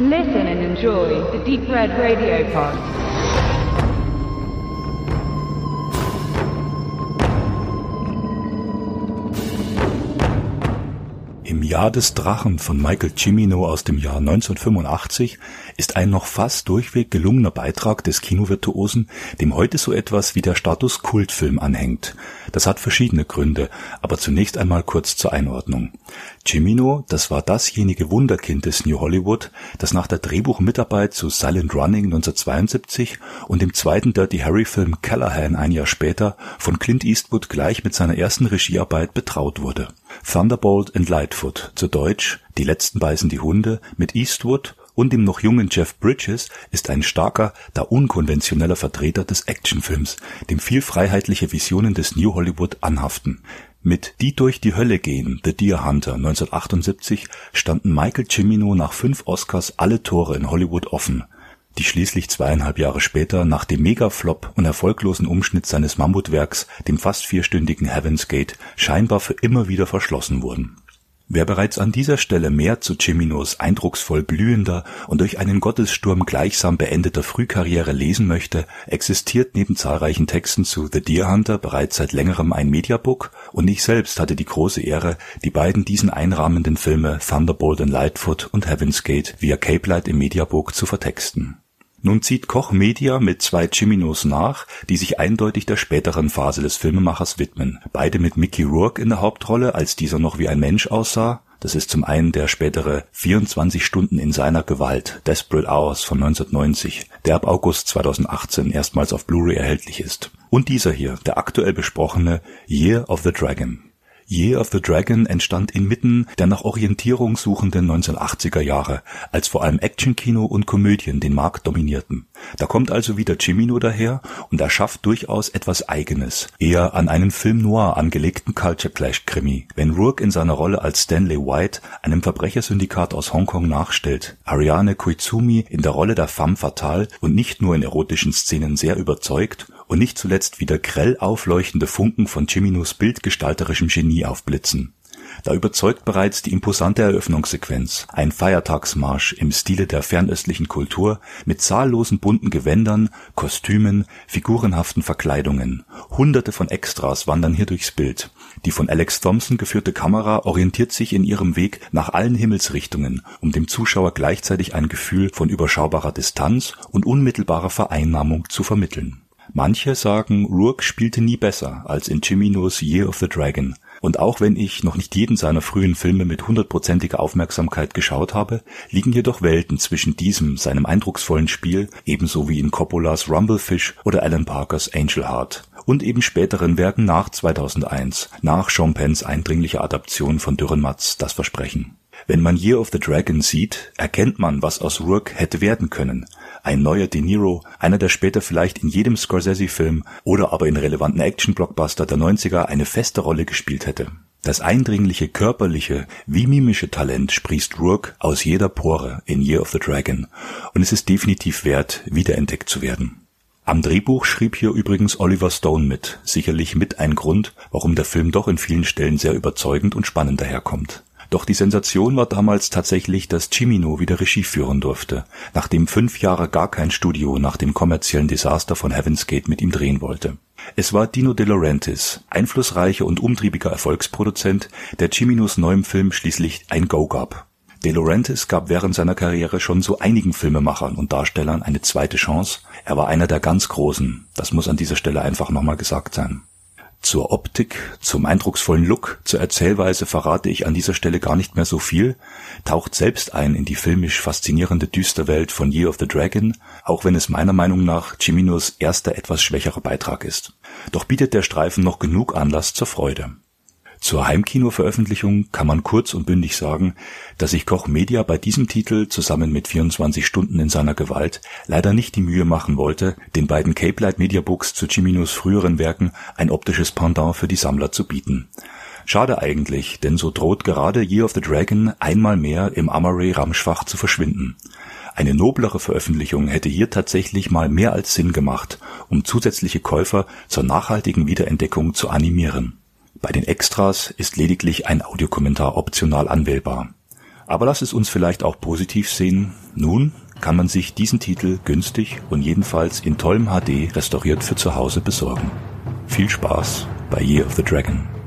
Listen and enjoy the Deep Red Radio Pod. Im Jahr des Drachen von Michael Cimino aus dem Jahr 1985 ist ein noch fast durchweg gelungener Beitrag des Kinovirtuosen, dem heute so etwas wie der Status Kultfilm anhängt. Das hat verschiedene Gründe, aber zunächst einmal kurz zur Einordnung. Cimino, das war dasjenige Wunderkind des New Hollywood, das nach der Drehbuchmitarbeit zu Silent Running 1972 und dem zweiten Dirty Harry Film Callahan ein Jahr später von Clint Eastwood gleich mit seiner ersten Regiearbeit betraut wurde. Thunderbolt and Lightfoot, zu Deutsch Die letzten beißen die Hunde, mit Eastwood und dem noch jungen Jeff Bridges ist ein starker, da unkonventioneller Vertreter des Actionfilms, dem viel freiheitliche Visionen des New Hollywood anhaften. Mit Die durch die Hölle gehen, The Deer Hunter 1978 standen Michael Cimino nach fünf Oscars alle Tore in Hollywood offen, die schließlich zweieinhalb Jahre später nach dem Megaflop und erfolglosen Umschnitt seines Mammutwerks, dem fast vierstündigen Heaven's Gate, scheinbar für immer wieder verschlossen wurden. Wer bereits an dieser Stelle mehr zu Ciminos eindrucksvoll blühender und durch einen Gottessturm gleichsam beendeter Frühkarriere lesen möchte, existiert neben zahlreichen Texten zu The Deer Hunter bereits seit längerem ein Mediabook und ich selbst hatte die große Ehre, die beiden diesen einrahmenden Filme Thunderbolt and Lightfoot und Heaven's Gate via Cape Light im Mediabook zu vertexten. Nun zieht Koch Media mit zwei Ciminos nach, die sich eindeutig der späteren Phase des Filmemachers widmen. Beide mit Mickey Rourke in der Hauptrolle, als dieser noch wie ein Mensch aussah. Das ist zum einen der spätere 24 Stunden in seiner Gewalt, Desperate Hours von 1990, der ab August 2018 erstmals auf Blu-ray erhältlich ist. Und dieser hier, der aktuell besprochene Year of the Dragon. Year of the Dragon entstand inmitten der nach Orientierung suchenden 1980er Jahre, als vor allem Actionkino und Komödien den Markt dominierten. Da kommt also wieder Cimino daher und erschafft durchaus etwas Eigenes, eher an einen Film noir angelegten Culture Clash Krimi, wenn Rourke in seiner Rolle als Stanley White einem Verbrechersyndikat aus Hongkong nachstellt, Ariane Koizumi in der Rolle der femme fatale und nicht nur in erotischen Szenen sehr überzeugt und nicht zuletzt wieder grell aufleuchtende Funken von Ciminos bildgestalterischem Genie aufblitzen. Da überzeugt bereits die imposante Eröffnungssequenz, ein Feiertagsmarsch im Stile der fernöstlichen Kultur mit zahllosen bunten Gewändern, Kostümen, figurenhaften Verkleidungen. Hunderte von Extras wandern hier durchs Bild. Die von Alex Thompson geführte Kamera orientiert sich in ihrem Weg nach allen Himmelsrichtungen, um dem Zuschauer gleichzeitig ein Gefühl von überschaubarer Distanz und unmittelbarer Vereinnahmung zu vermitteln. Manche sagen, Rourke spielte nie besser als in Ciminos Year of the Dragon, und auch wenn ich noch nicht jeden seiner frühen Filme mit hundertprozentiger Aufmerksamkeit geschaut habe, liegen jedoch Welten zwischen diesem, seinem eindrucksvollen Spiel, ebenso wie in Coppolas Rumblefish oder Alan Parkers Angel Heart und eben späteren Werken nach 2001, nach Sean Penns eindringlicher Adaption von Dürrenmatts Das Versprechen. Wenn man Year of the Dragon sieht, erkennt man, was aus Rourke hätte werden können. Ein neuer De Niro, einer der später vielleicht in jedem Scorsese-Film oder aber in relevanten Action-Blockbuster der 90er eine feste Rolle gespielt hätte. Das eindringliche körperliche wie mimische Talent sprießt Rourke aus jeder Pore in Year of the Dragon und es ist definitiv wert, wiederentdeckt zu werden. Am Drehbuch schrieb hier übrigens Oliver Stone mit, sicherlich mit ein Grund, warum der Film doch in vielen Stellen sehr überzeugend und spannend daherkommt. Doch die Sensation war damals tatsächlich, dass Cimino wieder Regie führen durfte, nachdem fünf Jahre gar kein Studio nach dem kommerziellen Desaster von Heaven's Gate mit ihm drehen wollte. Es war Dino De Laurentiis, einflussreicher und umtriebiger Erfolgsproduzent, der Ciminos neuem Film schließlich ein Go gab. De Laurentiis gab während seiner Karriere schon so einigen Filmemachern und Darstellern eine zweite Chance. Er war einer der ganz Großen. Das muss an dieser Stelle einfach nochmal gesagt sein. Zur Optik, zum eindrucksvollen Look, zur Erzählweise verrate ich an dieser Stelle gar nicht mehr so viel, taucht selbst ein in die filmisch faszinierende Düsterwelt von Year of the Dragon, auch wenn es meiner Meinung nach Ciminos erster etwas schwächerer Beitrag ist. Doch bietet der Streifen noch genug Anlass zur Freude. Zur Heimkino-Veröffentlichung kann man kurz und bündig sagen, dass sich Koch Media bei diesem Titel zusammen mit 24 Stunden in seiner Gewalt leider nicht die Mühe machen wollte, den beiden Cape Light Media Books zu Ciminos früheren Werken ein optisches Pendant für die Sammler zu bieten. Schade eigentlich, denn so droht gerade Year of the Dragon einmal mehr im Amaray-Ramschfach zu verschwinden. Eine noblere Veröffentlichung hätte hier tatsächlich mal mehr als Sinn gemacht, um zusätzliche Käufer zur nachhaltigen Wiederentdeckung zu animieren. Bei den Extras ist lediglich ein Audiokommentar optional anwählbar. Aber lass es uns vielleicht auch positiv sehen. Nun kann man sich diesen Titel günstig und jedenfalls in tollem HD restauriert für zu Hause besorgen. Viel Spaß bei Year of the Dragon.